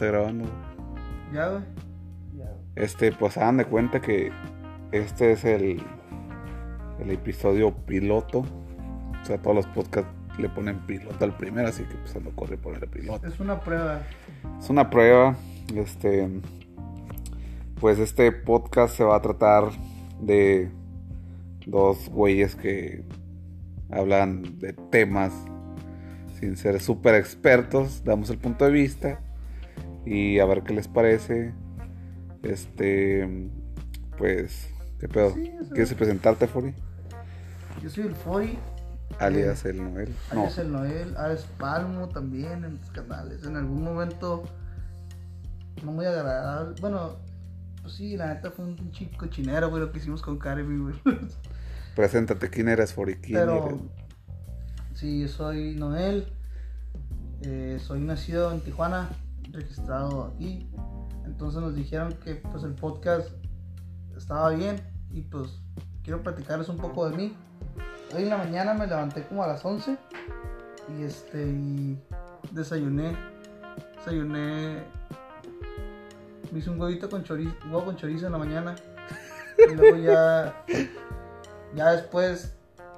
Está grabando. Ya, güey. Este, pues hagan de cuenta que este es el, el episodio piloto. O sea, todos los podcasts le ponen piloto al primero, así que pues no corre por el piloto. Es una prueba. Es una prueba. Este. Pues este podcast se va a tratar de dos güeyes que hablan de temas sin ser súper expertos. Damos el punto de vista y a ver qué les parece. Este. Pues. ¿Qué pedo? Sí. ¿Quieres presentarte, Fori? Yo soy el Fori. Alias el Noel. No. Alias el Noel. Alex Palmo también en los canales. En algún momento. No muy agradable. Bueno, pues sí, la neta fue un chico cochinero, güey, lo que hicimos con Karemi, güey. Preséntate, ¿quién eres, Fori? ¿Quién Pero. eres? Sí, yo soy Noel. eh, soy nacido en Tijuana, registrado aquí. Entonces nos dijeron que pues el podcast estaba bien y pues quiero platicarles un poco de mí. Hoy en la mañana me levanté como a las 11 y este y desayuné. Desayuné. Me hice un huevito con chorizo, huevo con chorizo en la mañana. Y luego ya ya después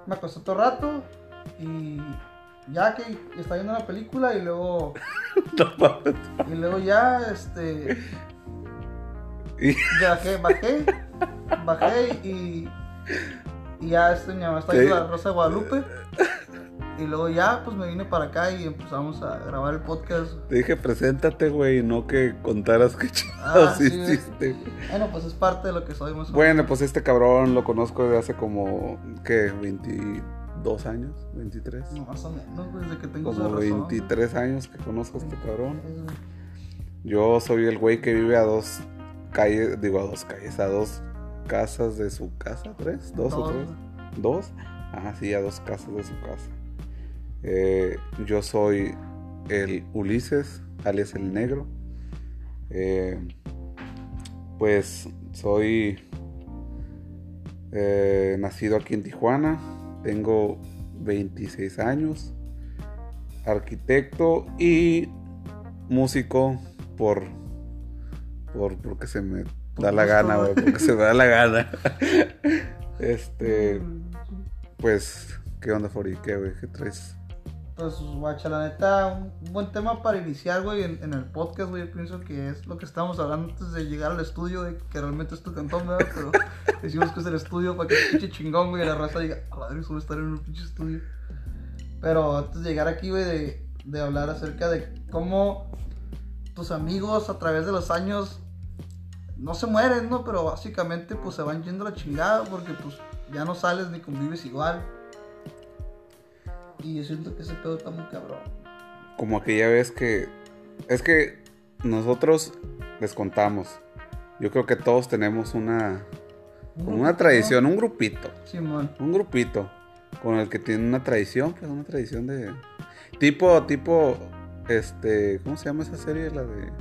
me acosté otro rato y ya que estaba viendo una película y luego y luego ya este bajé bajé bajé y, y ya este mi mamá está viendo la Rosa de Guadalupe y luego ya pues me vine para acá y empezamos a grabar el podcast. Te dije, preséntate, güey, no que contaras qué chingados Ah, sí, hiciste. bueno pues es parte de lo que soy más Bueno, pues este cabrón lo conozco desde hace como, ¿qué? ¿22 años? ¿23? menos. No, más o menos desde que tengo como uso de razón. 23 años que conozco a este cabrón. Yo soy el güey que vive a dos calles, digo a dos calles, a dos casas de su casa, ¿tres? ¿Dos o tres? ¿Dos? Ah, sí, a dos casas de su casa. Eh, yo soy el Ulises, alias el negro. Eh, pues soy eh, nacido aquí en Tijuana, tengo 26 años, arquitecto y músico por, por porque se me Por da la gana, güey, porque se me da la gana. Este, pues, ¿qué onda, Fori? ¿Qué, güey? ¿Qué traes? Pues, guacha, la neta, un un buen tema para iniciar, güey, en, en el podcast, güey. Yo pienso que es lo que estábamos hablando antes de llegar al estudio, güey, que realmente es tu cantón, ¿verdad? Pero decimos que es el estudio para que se pinche chingón, güey, y la raza diga, a madre, solo estar en un pinche estudio. Pero antes de llegar aquí, güey, de, de hablar acerca de cómo tus amigos a través de los años no se mueren, ¿no? Pero básicamente, pues se van yendo la chingada porque, pues, ya no sales ni convives igual. Y yo siento que ese pedo está muy cabrón. Como aquella vez que. Es que nosotros les contamos. Yo creo que todos tenemos una. Como una tradición, un grupito. Simón. Un grupito. Con el que tiene una tradición, pues una tradición de. Tipo, tipo. Este. ¿Cómo se llama esa serie? La de.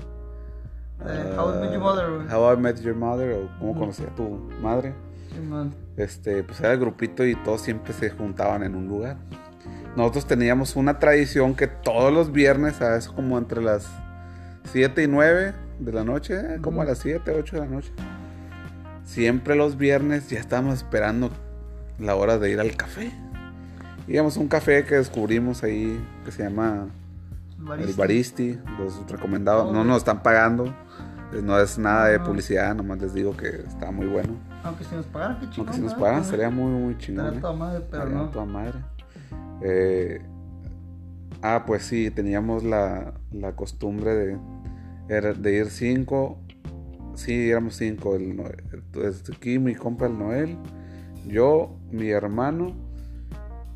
How I Met Your Mother. How I Met Your Mother. O cómo conocía a tu madre. Simón. este, pues era el grupito y todos siempre se juntaban en un lugar. Nosotros teníamos una tradición que todos los viernes, a eso como entre las 7 y 9 de la noche, eh, como a las 7, 8 de la noche, siempre los viernes ya estábamos esperando la hora de ir al café. Íbamos a un café que descubrimos ahí que se llama el Baristi, los recomendados, Oh, no nos están pagando, eh, no es nada de Ah. publicidad, nomás les digo que está muy bueno. Aunque si nos pagaran, qué chingón. Aunque si nos Ajá. sería muy, muy chingón. Estaría ¿eh? toda madre, pero no. toda madre. Eh, ah, pues sí, teníamos la, la costumbre de, de ir cinco. Sí, éramos cinco. El, entonces, aquí mi compa el Noel, yo, mi hermano,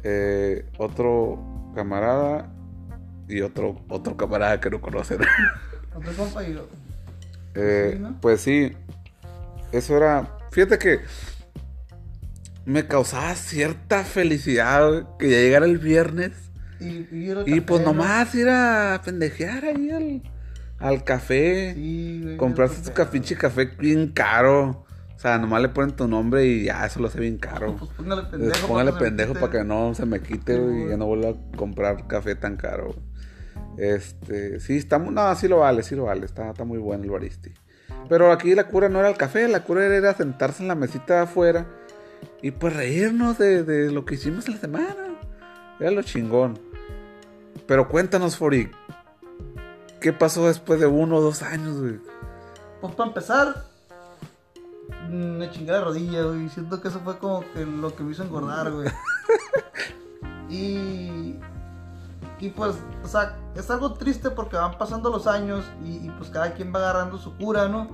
eh, otro camarada y otro, otro camarada que no conocen. Otro compa y yo. Eh, Sí, ¿no? Pues sí, eso era. Fíjate que me causaba cierta felicidad güey, que ya llegara el viernes Y, pues ¿no? nomás ir a pendejear ahí al, al café, Sí, güey. comprarse tu al ca- pinche café bien caro. O sea, nomás le ponen tu nombre y ya eso lo hace bien caro. Pues póngale pendejo. Póngale para pendejo para que no se me quite Sí, güey, y ya no vuelva a comprar café tan caro. Este, sí, está, mu- no, sí lo vale, sí lo vale, está, está muy bueno el baristi. Pero aquí la cura no era el café, la cura era sentarse en la mesita de afuera y pues reírnos de, de lo que hicimos en la semana. Era lo chingón. Pero cuéntanos, Fori, ¿qué pasó después de uno o dos años, güey? Pues para empezar, me chingué la rodilla, güey. Siento que eso fue como que lo que me hizo engordar, güey. y. Y pues, o sea, es algo triste porque van pasando los años y, y, pues cada quien va agarrando su cura, ¿no?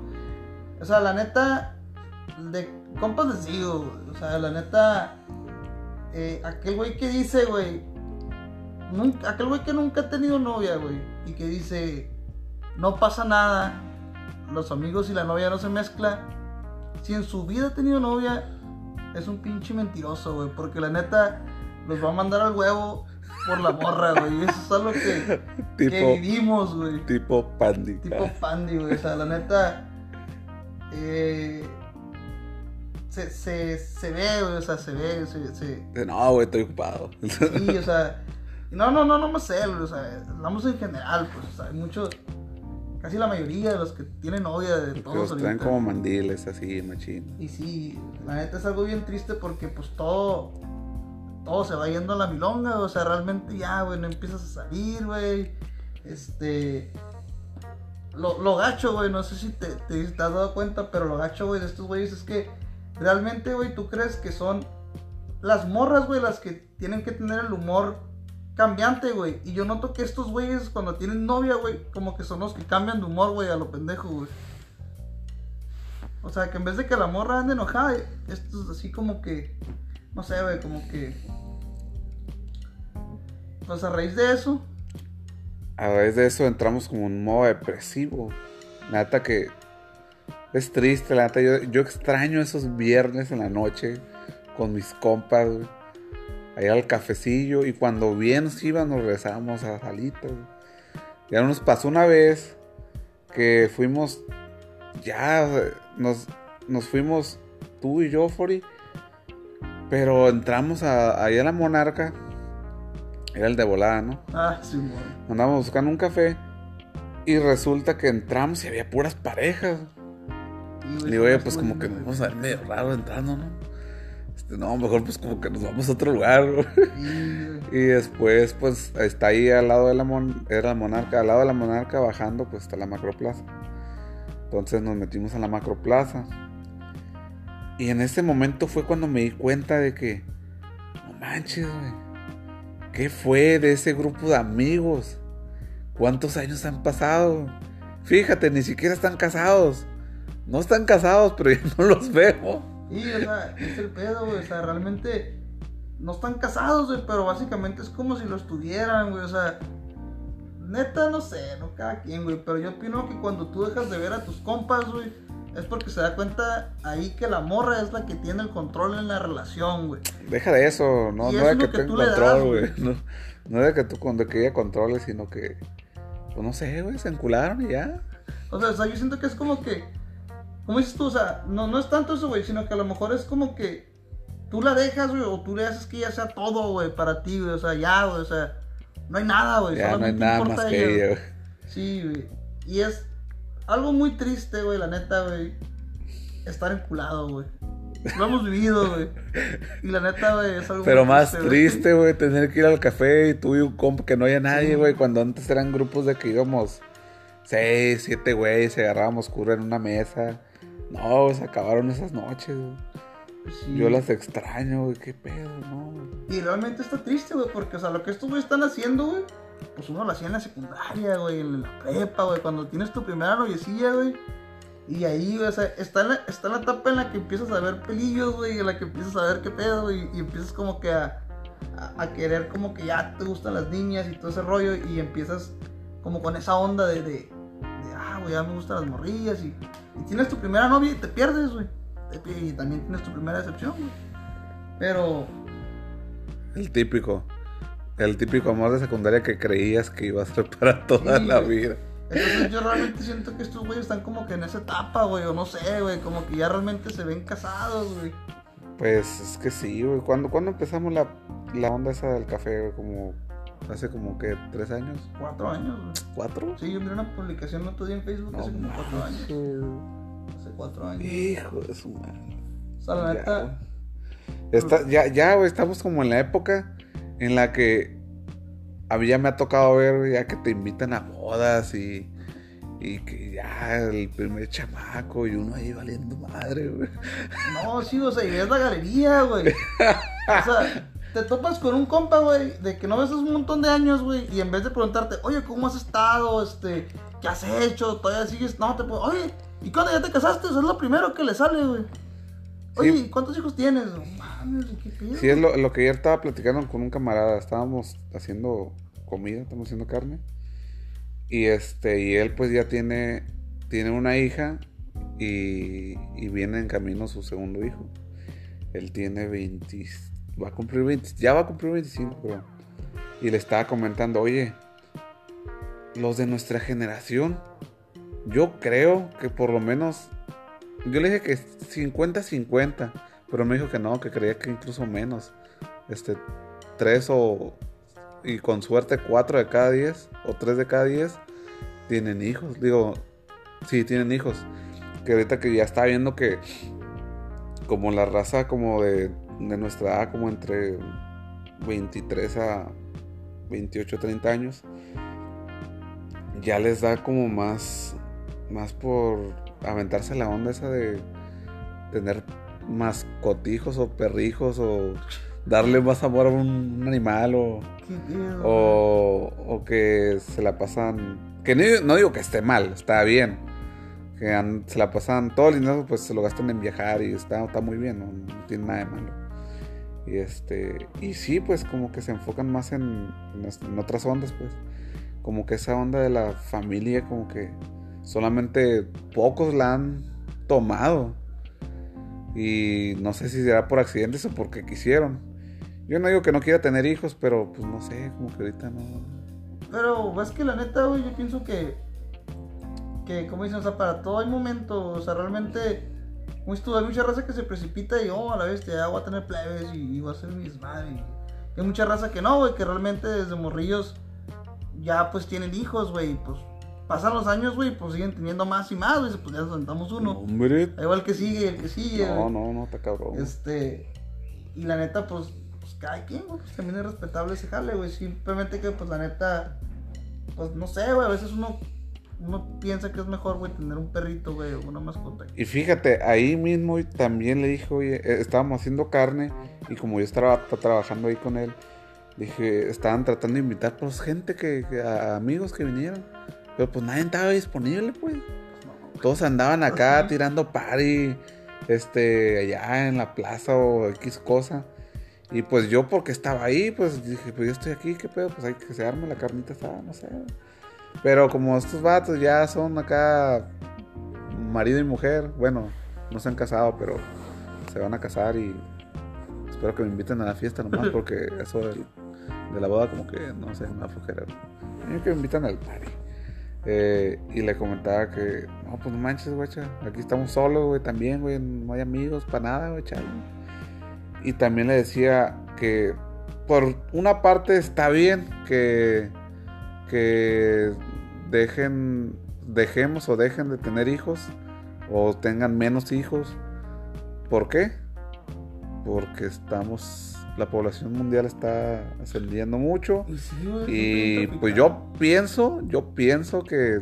O sea, la neta, de compas güey, o sea, la neta, eh, aquel güey que dice, güey, nunca- aquel güey que nunca ha tenido novia, güey, y que dice, no pasa nada, los amigos y la novia no se mezclan. Si en su vida ha tenido novia, es un pinche mentiroso, güey. Porque la neta, los va a mandar al huevo por la morra, güey. Eso es algo que, que vivimos, güey. tipo Pandy. Tipo Pandy, güey. O sea, la neta. eh, se, se, se ve, güey. O sea, se ve. Se, se- No, güey, estoy ocupado. sí, o sea. No, no, no, no más él, güey. O sea, hablamos en general, pues. O sea, hay muchos. Casi la mayoría de los que tienen novia de todos los traen ahorita. como mandiles así, machín. Y sí, la neta es algo bien triste porque pues todo, todo se va yendo a la milonga, o sea, realmente ya, güey, no empiezas a salir, güey. Este, lo, lo gacho, güey, no sé si te, te, te has dado cuenta, pero lo gacho, güey, de estos güeyes es que realmente, güey, tú crees que son las morras, güey, las que tienen que tener el humor cambiante, güey. Y yo noto que estos güeyes cuando tienen novia, güey, como que son los que cambian de humor, güey, a lo pendejo, güey. O sea, que en vez de que la morra ande enojada, esto es así como que, no sé, güey, como que... Pues a raíz de eso, A raíz de eso entramos como un modo depresivo. La neta que es triste, la neta. Yo, yo extraño esos viernes en la noche con mis compas, güey. Allá al cafecillo. Y cuando bien nos iban, nos regresábamos a salitas. Ya nos pasó una vez que fuimos. Ya nos, nos fuimos tú y yo, Fori. Pero entramos a, ahí a la Monarca. Era el de volada, ¿no? ah, sí, güey. Andábamos buscando un café y resulta que entramos y había puras parejas. Le digo, oye, pues como que nos vamos a ver medio raro entrando, ¿no? Este, no, mejor pues como que nos vamos a otro lugar. güey. Y después, pues está ahí al lado de la mon era la monarca, al lado de la monarca bajando, pues está la macroplaza. Entonces nos metimos a la macroplaza. Y en ese momento fue cuando me di cuenta de que, no manches, güey. ¿Qué fue de ese grupo de amigos? ¿Cuántos años han pasado? Fíjate, ni siquiera están casados. No están casados, pero ya no los veo. Sí, o sea, es el pedo, güey. O sea, realmente no están casados, güey, pero básicamente es como si lo estuvieran, güey. O sea, neta, no sé, no cada quien, güey. Pero yo opino que cuando tú dejas de ver a tus compas, güey, es porque se da cuenta ahí que la morra es la que tiene el control en la relación, güey. Deja de eso, no, Y no eso de es que que tú le das, control, güey. güey. No, no de que tú cuando que ella controle, sino que, pues no sé, güey, se encularon y ya. O sea, o sea, yo siento que es como que, como dices tú, o sea, no, no es tanto eso, güey, sino que a lo mejor es como que tú la dejas, güey, o tú le haces que ella sea todo, güey, para ti, güey, o sea, ya, güey, o sea, no hay nada, güey, Ya no hay nada importa más que ella, güey. Sí, güey, y es algo muy triste, güey, la neta, güey, estar enculado, güey. Lo hemos vivido, güey. Y la neta, güey, es algo Pero muy más triste, güey, tener que ir al café y tú y un compa que no haya nadie, Sí. güey. Cuando antes eran grupos de que íbamos seis, siete güeyes, se agarrábamos cura en una mesa. No, se acabaron esas noches, güey. Sí. Yo las extraño, güey, qué pedo, no. güey. Y realmente está triste, güey, porque, o sea, lo que estos güeyes están haciendo, güey, pues uno lo hacía en la secundaria, güey, en la prepa, güey, cuando tienes tu primera noviecilla, güey. Y ahí, güey, o sea, está en, la, está la etapa en la que empiezas a ver pelillos, güey, en la que empiezas a ver qué pedo, güey, y empiezas como que a, a, a querer como que ya te gustan las niñas y todo ese rollo, y empiezas como con esa onda de, de, de, ah, güey, ya me gustan las morrillas, y, y tienes tu primera novia y te pierdes, güey. Y también tienes tu primera decepción, güey. Pero, El típico. El típico amor de secundaria que creías que iba a ser para toda Sí, la güey. vida. Entonces yo realmente siento que estos güeyes están como que en esa etapa, güey, o no sé, güey, como que ya realmente se ven casados, güey. Pues es que sí, güey. ¿Cuándo, cuándo empezamos la, la onda esa del café, güey? Como Hace como que tres años. Cuatro años, güey. ¿Cuatro? Sí, yo miré una publicación el otro día en Facebook hace como cuatro años. Hace cuatro años. Hijo de su madre. O sea, la Ya, neta. Está- ya, ya, güey, estamos como en la época en la que a mí ya me ha tocado ver ya que te invitan a bodas y, y que ya el primer chamaco y uno ahí valiendo madre, güey. No, sí, o sea, y ves la galería, güey. O sea, te topas con un compa, güey, de que no ves un montón de años, güey, y en vez de preguntarte, oye, ¿cómo has estado? Este, ¿qué has hecho? ¿Todavía sigues? No, te puedo, oye, ¿y cuándo ya te casaste? Eso es lo primero que le sale, güey. Oye, Sí. ¿y ¿cuántos hijos tienes? No mames, ¿qué pedo? Sí, es lo, lo que ayer estaba platicando con un camarada. Estábamos haciendo comida, estamos haciendo carne. Y este, y él pues ya tiene, tiene una hija y, y viene en camino su segundo hijo. Él tiene 20, va a cumplir 20, ya va a cumplir 25, creo. Y le estaba comentando, oye, los de nuestra generación, yo creo que por lo menos, yo le dije que 50-50. Pero me dijo que no, que creía que incluso menos. Este, tres o. Y con suerte, cuatro de cada diez o tres de cada diez tienen hijos. Digo, sí, tienen hijos. Que ahorita que ya está viendo que. Como la raza, como de, de nuestra edad, como entre 23 a 28, 30 años, ya les da como más. Más por aventarse la onda esa de tener mascotijos o perrijos o darle más amor a un animal o, o, que se la pasan que no, no digo que esté mal está bien que se la pasan todo el dinero pues se lo gastan en viajar y está, está muy bien No tiene nada de malo y este y sí pues como que se enfocan más en, otras ondas pues como que esa onda de la familia como que solamente pocos la han tomado y no sé si será por accidentes o porque quisieron. Yo no digo que no quiera tener hijos, pero pues no sé, como que ahorita no. Pero es que la neta, güey, yo pienso que. Que, como dicen, o sea, para todo hay momento. O sea, realmente. Tú, hay mucha raza que se precipita y, oh, a la vez, ya voy a tener plebes y, y voy a ser mi desmadre. Y hay mucha raza que no, güey, que realmente desde morrillos ya pues tienen hijos, güey. y, Pues pasan los años, güey, pues siguen teniendo más y más, güey. Pues ya nos sentamos uno. Hombre. El que sigue el que sigue. No, no, no, está cabrón. Este. Y la neta, pues, pues cada quien, güey, pues también es respetable ese jale, güey. Simplemente que, pues, la neta, pues no sé, güey. A veces uno, uno piensa que es mejor, güey, tener un perrito, güey, o una mascota. Y fíjate, ahí mismo también le dijo, oye, eh, estábamos haciendo carne y como yo estaba tra- trabajando ahí con él, dije, estaban tratando de invitar pues gente que, que- a amigos que vinieran, pero pues nadie estaba disponible, pues. Todos andaban acá tirando party, este, allá en la plaza o X cosa. Y pues yo porque estaba ahí, pues dije, pues yo estoy aquí, ¿qué pedo? Pues hay que se arme la carnita asada, no sé. Pero como estos vatos ya son acá marido y mujer, bueno, no se han casado, pero se van a casar y espero que me inviten a la fiesta nomás porque eso del- de la boda como que no sé, me da flojera. A mí que me invitan al party. Eh, y le comentaba que, no, pues no manches, guacha, aquí estamos solos, güey, también, güey, no hay amigos para nada, güey. Y también le decía que por una parte está bien que, que dejen, dejemos o dejen de tener hijos o tengan menos hijos. ¿Por qué? Porque estamos, la población mundial está ascendiendo mucho. Y sí, pues yo pienso, yo pienso que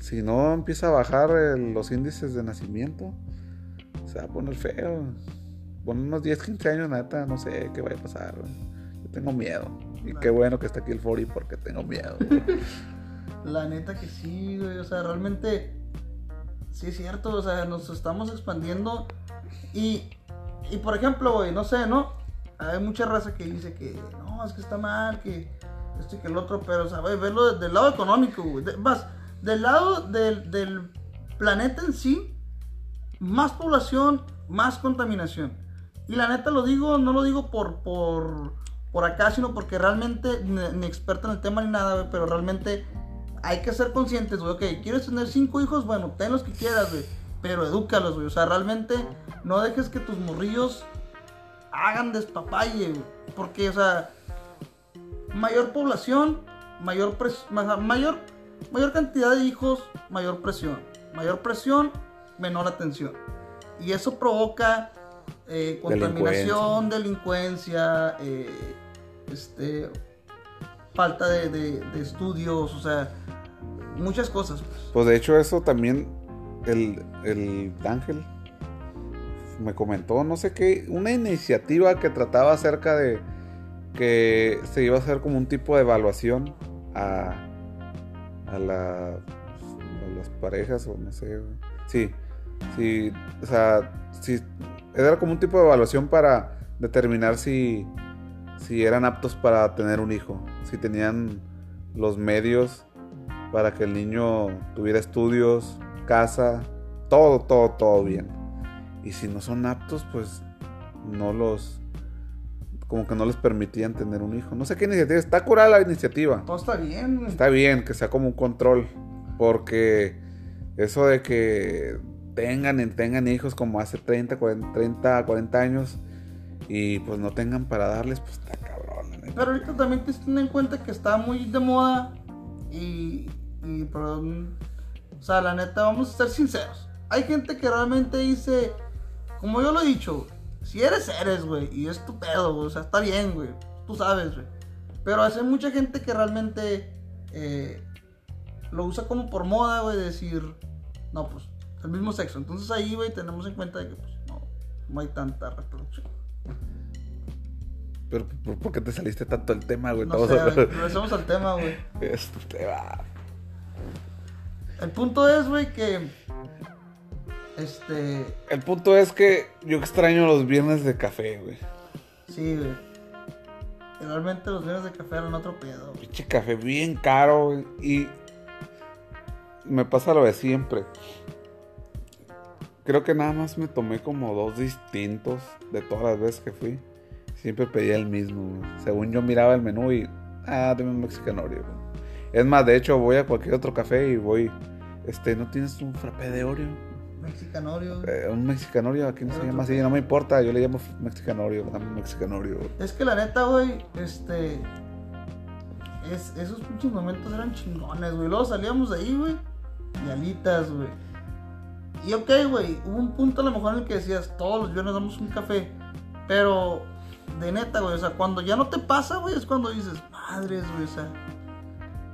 si no empieza a bajar el- los índices de nacimiento, se va a poner feo. Con unos 10, 15 años, neta, no sé qué vaya a pasar. Yo tengo miedo. Y qué bueno que está aquí el Fori porque tengo miedo. La neta que sí, güey. O sea, realmente. Sí, es cierto. O sea, nos estamos expandiendo. Y. Y por ejemplo, güey, no sé, ¿no? Hay mucha raza que dice que. No, es que está mal, que. Esto y que el otro. Pero, o sea, güey, verlo desde el lado económico, güey. De- Más, del lado del, del planeta en sí. Más población, más contaminación. Y la neta lo digo, no lo digo por. por por acá, sino porque realmente, ni, experto en el tema ni nada, güey, pero realmente hay que ser conscientes, güey. Ok, ¿quieres tener cinco hijos? Bueno, ten los que quieras, güey. Pero edúcalos, güey. O sea, realmente no dejes que tus morrillos hagan despapalle, güey. Porque, o sea, mayor población, mayor, pres- ma- mayor, mayor cantidad de hijos, mayor presión. Mayor presión, menor atención. Y eso provoca eh, contaminación, delincuencia, eh, este, falta de, estudios, o sea, muchas cosas. pues. Pues de hecho eso también el, el Ángel me comentó, no sé qué, una iniciativa que trataba acerca de que se iba a hacer como un tipo de evaluación a, a, la- a las parejas o no sé. Sí, sí, o sea, sí, era como un tipo de evaluación para determinar si, si eran aptos para tener un hijo, si tenían los medios para que el niño tuviera estudios, casa, todo, todo, todo bien. Y si no son aptos, pues no los, como que no les permitían tener un hijo. No sé qué iniciativa, está curada la iniciativa. Todo está bien. Está bien que sea como un control, porque eso de que tengan y tengan hijos como hace 30, 40, 30, 40 años y pues no tengan para darles, pues está cabrón. neta. Pero ahorita también te en cuenta que está muy de moda y, y perdón, o sea, la neta, vamos a ser sinceros. Hay gente que realmente dice, como yo lo he dicho, si eres, eres, güey, y es tu pedo, o sea, está bien, güey, tú sabes, güey. Pero hay mucha gente que realmente eh, lo usa como por moda, güey, decir, no, pues, el mismo sexo. Entonces ahí, güey, tenemos en cuenta de que, pues, no, no hay tanta reproducción. Pero ¿por, qué te saliste tanto del tema, güey? No sé, regresemos al tema, güey. Este va. El punto es, güey, que. Este. El punto es que yo extraño los viernes de café, güey. Sí, güey. Realmente los viernes de café eran otro pedo. güey. Pinche café bien caro, güey. Y me pasa lo de siempre. Creo que nada más me tomé como dos distintos de todas las veces que fui. Siempre pedía el mismo. Según yo miraba el menú y. Ah, dame un mexicanorio. Es más, de hecho, voy a cualquier otro café y voy. Este, ¿no tienes un frappé de Oreo? Mexicanorio. Eh, un mexicanorio, aquí no se llama así, no me importa, yo le llamo mexicanorio, dame un mexicanorio. Es que la neta, güey, este. Es, esos pinches momentos eran chingones, güey. Luego salíamos de ahí, güey. Y alitas, güey. Y ok, güey. Hubo un punto a lo mejor en el que decías, todos los viernes damos un café. Pero, de neta, güey. O sea, cuando ya no te pasa, güey, es cuando dices, madres, güey. O sea,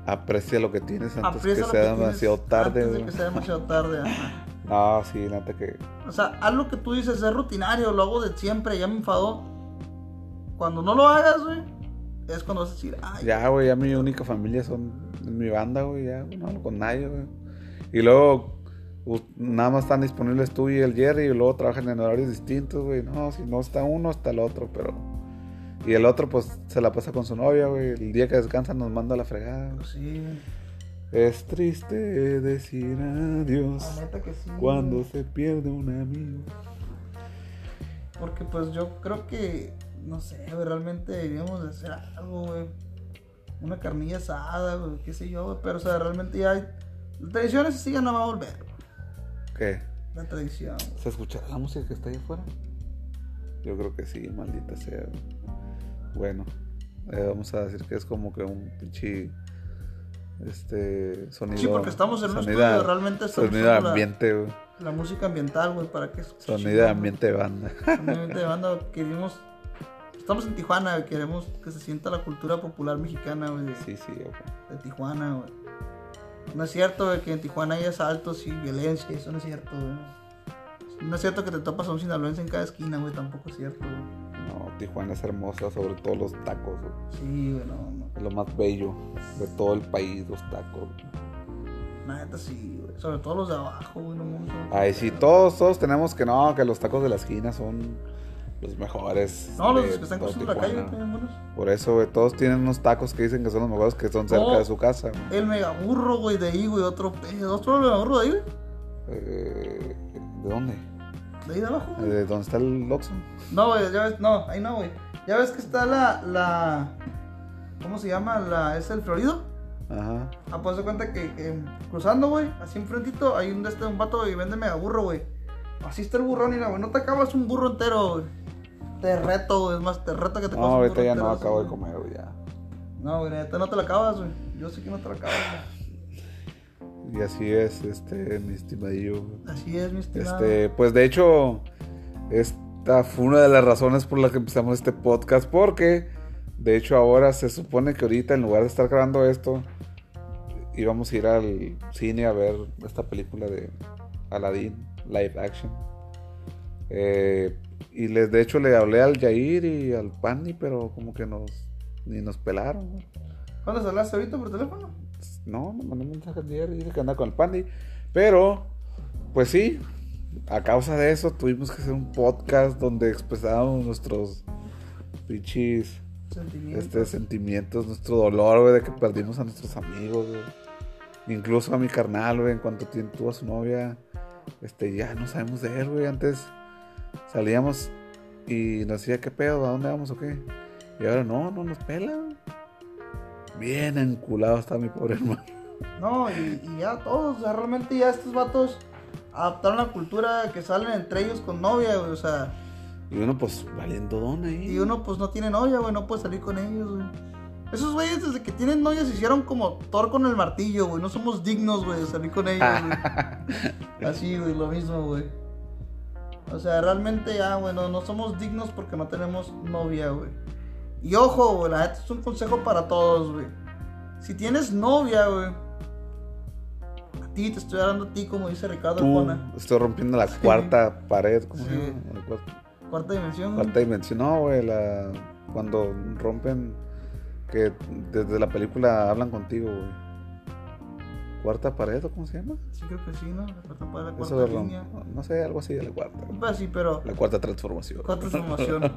Aprecia lo que tienes antes que lo sea demasiado tarde. Antes de güey. que sea demasiado tarde, ajá. No, sí, neta que. O sea, haz lo que tú dices, es rutinario, lo hago de siempre, ya me enfadó. Cuando no lo hagas, güey, es cuando vas a decir, ay, Ya, güey, ya mi única familia son mi banda, güey, ya, no hablo con nadie, güey. Y luego, nada más están disponibles tú y el Jerry, y luego trabajan en horarios distintos, güey. No, si no está uno, está el otro, pero. Y el otro, pues, se la pasa con su novia, güey. El día que descansa nos manda a la fregada. pues sí. Es triste decir adiós la neta que sí. cuando güey. se pierde un amigo. Porque pues yo creo que, no sé, realmente deberíamos de hacer algo, güey. Una carnilla asada, güey, qué sé yo, güey. Pero, o sea, realmente ya hay... La tradición esa sí ya no va a volver. ¿Qué? La tradición. ¿Se escuchará la música que está ahí afuera? Yo creo que sí, maldita sea. Bueno, eh, vamos a decir que es como que un pinche este sonido. Sí, porque estamos en un sonido- estudio, realmente estamos Sonido la- ambiente. La música ambiental, güey, para que... Sonido ambiente de banda. Obviamente de banda queremos. Estamos en Tijuana, queremos que se sienta la cultura popular mexicana, güey, Sí, sí, güey. de Tijuana, güey. No es cierto, que en Tijuana hay asaltos y violencia, eso no es cierto, güey. No es cierto que te topas a un sinaloense en cada esquina, güey, tampoco es cierto, güey. No, Tijuana es hermosa, sobre todo los tacos, güey. Sí, güey, no, no. Es lo más bello de todo el país, los tacos. neta sí, güey. Sobre todo los de abajo, güey, no son- Ay, sí, todos, todos tenemos que no, que los tacos de la esquina son los mejores. No, los de que están cruzando la calle, güey, buenos. Por eso, güey, todos tienen unos tacos que dicen que son los mejores que son cerca No. de su casa. güey. El megaburro, güey, de ahí, güey, otro pedo. ¿Otro megaburro de ahí, güey? Eh, ¿De dónde? De ahí de abajo. ¿De dónde está el Oxxo? No, güey, ya ves, no, ahí no, güey. Ya ves que está la, la, ¿cómo se llama? La, es el Florido. Ajá. Ah, pues se cuenta que, que cruzando, güey, así enfrentito, hay un de este, un vato y vende mega burro, güey. Así está el burrón y la, güey, no te acabas un burro entero, güey. Te reto, güey, es más, te reto que te No, ahorita ya no acabo de comer, güey, ya. No, güey, neta no te la acabas, güey. Yo sé que no te la acabas, güey. Y así es, este, mi estimadillo. Así es, mi estimado. Este, pues de hecho, esta fue una de las razones por las que empezamos este podcast, porque de hecho ahora se supone que ahorita en lugar de estar grabando esto, íbamos a ir al cine a ver esta película de Aladdin, live action. Eh, y les, de hecho le hablé al Jair y al Pani, pero como que nos ni nos pelaron. ¿no? ¿Cuándo hablaste ahorita por teléfono? No, me mandó un mensaje ayer y dije que anda con el Pandi. Pero, pues sí, a causa de eso tuvimos que hacer un podcast donde expresábamos nuestros pinches Sentimientos. este, sentimientos, nuestro dolor, güey, de que perdimos a nuestros amigos, güey. Incluso a mi carnal, güey, en cuanto tuvo a su novia, este, ya no sabemos de él, güey. Antes salíamos y nos decía, ¿qué pedo? ¿A dónde vamos o qué? Y ahora no, no nos pela, güey. Bien enculado está mi pobre hermano. No, y, y ya todos, o sea, realmente ya estos vatos adaptaron la cultura que salen entre ellos con novia, güey, o sea, Y uno, pues, valiendo don ahí. y uno pues no tiene novia, güey, no puede salir con ellos, güey. Esos güeyes desde que tienen novia se hicieron como Thor con el martillo, güey, no somos dignos, güey, de salir con ellos, güey. Así, güey, lo mismo, güey. O sea, realmente ya, güey, no, no somos dignos porque no tenemos novia, güey. Y ojo, güey, la neta es un consejo para todos, güey. Si tienes novia, güey. A ti, te estoy hablando a ti, como dice Ricardo Arjona. estoy rompiendo la cuarta pared, ¿cómo se llama? La cuarta- Cuarta dimensión. güey. Cuarta dimensión, no, güey, la... cuando rompen, que desde la película hablan contigo, güey. ¿Cuarta pared o cómo se llama? Sí, creo que sí, ¿no? La cuarta, la Eso cuarta línea. No sé, algo así de la cuarta. Pues sí, pero. La cuarta transformación. Cuarta transformación.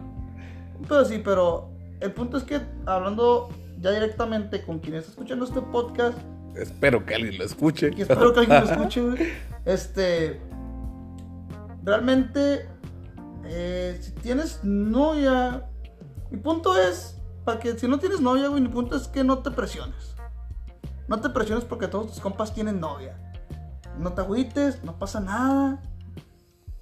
Pues sí, pero. El punto es que hablando ya directamente con quien está escuchando este podcast. Espero que alguien lo escuche. Y espero que alguien lo escuche, güey. Este. Realmente. eh, si tienes novia. Mi punto es. Para que si no tienes novia, güey, mi punto es que no te presiones. No te presiones porque todos tus compas tienen novia. No te agüites, no pasa nada.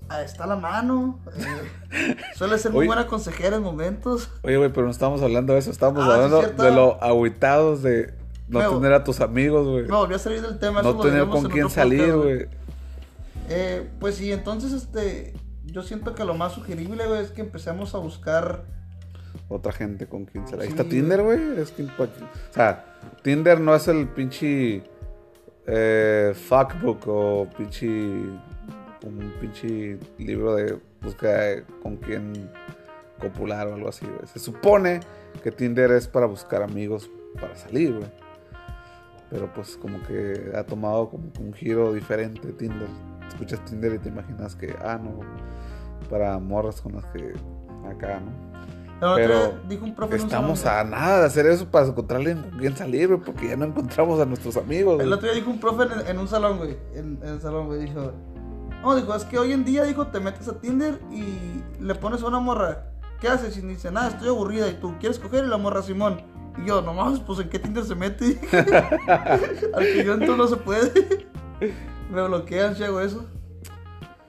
Ahí está la mano. eh, suele ser muy Oye. buena consejera en momentos. Oye, güey, pero no estamos hablando de eso, estamos Ah, sí, hablando cierto. de lo agüitados de no Me- tener a tus amigos, güey. Me volví a salir del tema. eso No lo tener con en quién otro salir, podcast, güey. Eh, pues sí, entonces este, yo siento que lo más sugerible, güey, es que empecemos a buscar, Otra gente con quien salir. Ahí Sí, está Tinder, güey. Es que, o sea, Tinder no es el pinche eh, fuckbook o pinche un pinche libro de de con quién copular o algo así. Se supone que Tinder es para buscar amigos para salir. Pero pues como que ha tomado como un giro diferente Tinder. Escuchas Tinder y te imaginas que, ah, no, para morras con las que acá, ¿no? El otro Pero dijo un profe Estamos a nada de hacer eso para encontrarle con quién salir, güey, porque ya no encontramos a nuestros amigos. güey. El otro día dijo un profe en, en un salón, güey, en, en el salón, güey, dijo, no, dijo, es que hoy en día, dijo, te metes a Tinder y le pones a una morra, ¿qué haces? Y dice, nada, estoy aburrida, y tú, ¿quieres coger? Y la morra, Simón. Y yo, no mames, pues, ¿en qué Tinder se mete? Al que yo entro no se puede. Me bloquean si hago eso.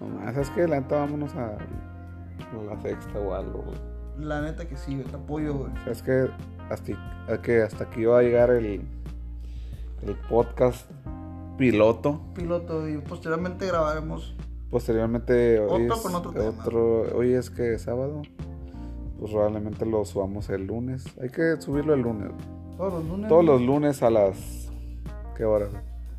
No más, es que la neta vámonos a la sexta o algo, güey. La neta que sí, te apoyo, güey. Es que hasta, es que hasta aquí va a llegar el, el podcast piloto. Piloto, y posteriormente grabaremos Posteriormente, hoy Otro es con otro tema. otro- hoy es que es sábado. Pues probablemente lo subamos el lunes. Hay que subirlo el lunes. todos los lunes. Todos los lunes a las. ¿Qué hora?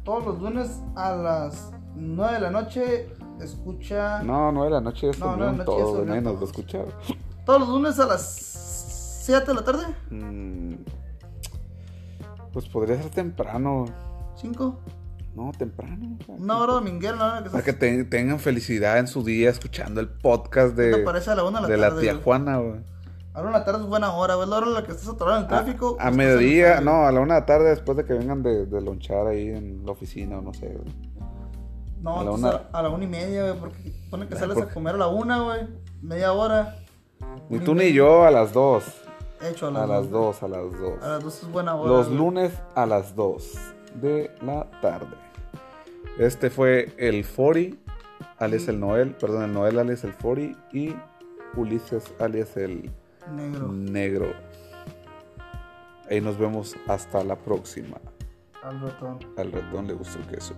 Todos los lunes a las 9 de la noche escucha. No, no de la noche se No, no de la durmieron noche ya se todos, güey, durmieron nadie nos va a todos. escuchar. Todos los lunes a las 7 de la tarde. Mm, Pues podría ser temprano. 5. No, temprano. Una hora dominguera, una hora que Para que te- tengan felicidad en su día escuchando el podcast ¿Qué te de, parece a la 1 de la de la tía güey? Juana, güey. A la 1 de la tarde es buena hora, güey. La hora en la que estás atorado en el tráfico. A, o a estás en el mediodía, no, a la una de la tarde después de que vengan de, de lonchar ahí en la oficina o no sé, güey. No, a la una- a, la 1 y media, güey. Porque pone que sales a comer a la 1, güey. Media hora. Ni tú ni yo a las dos. Hecho a A las, las dos. dos, a las dos. A las 2 es buena hora. Los lunes a las 2 de la tarde. Este fue el Fori, alias el Noel, perdón, el Noel alias el Fori y Ulises alias el Negro. Negro. Ahí nos vemos hasta la próxima. Al ratón. Al ratón le gustó el queso.